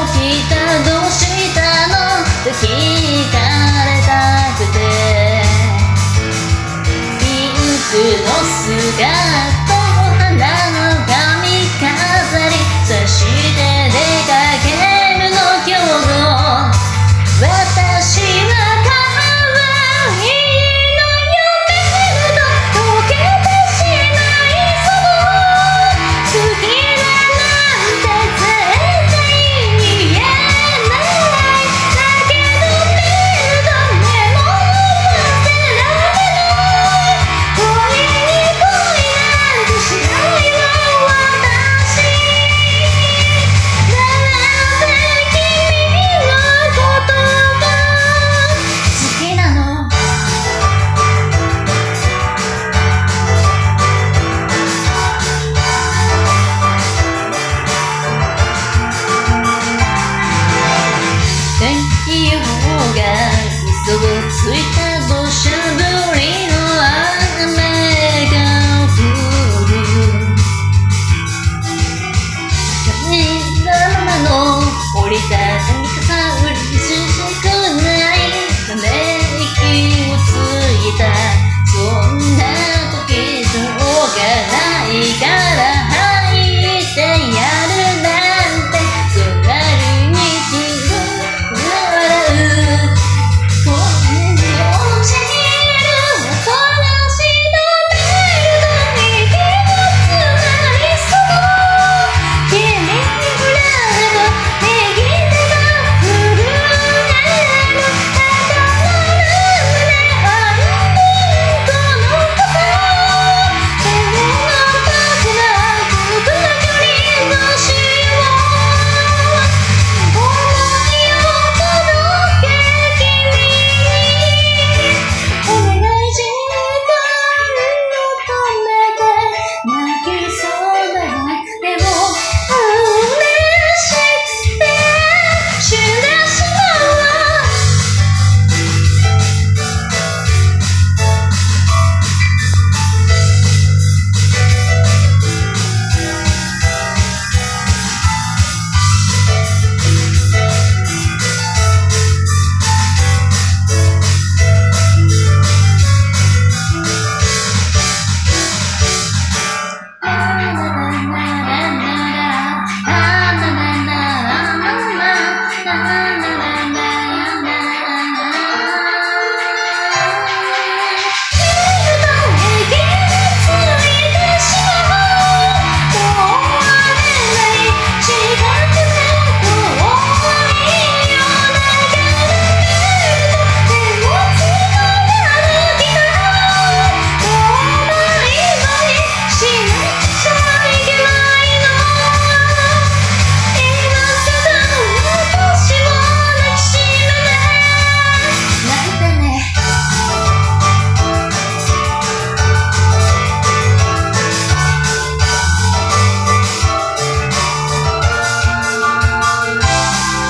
どうしたの？と聞かれたくて。ピンクのスカート。天気予報が嘘をついたとしゃ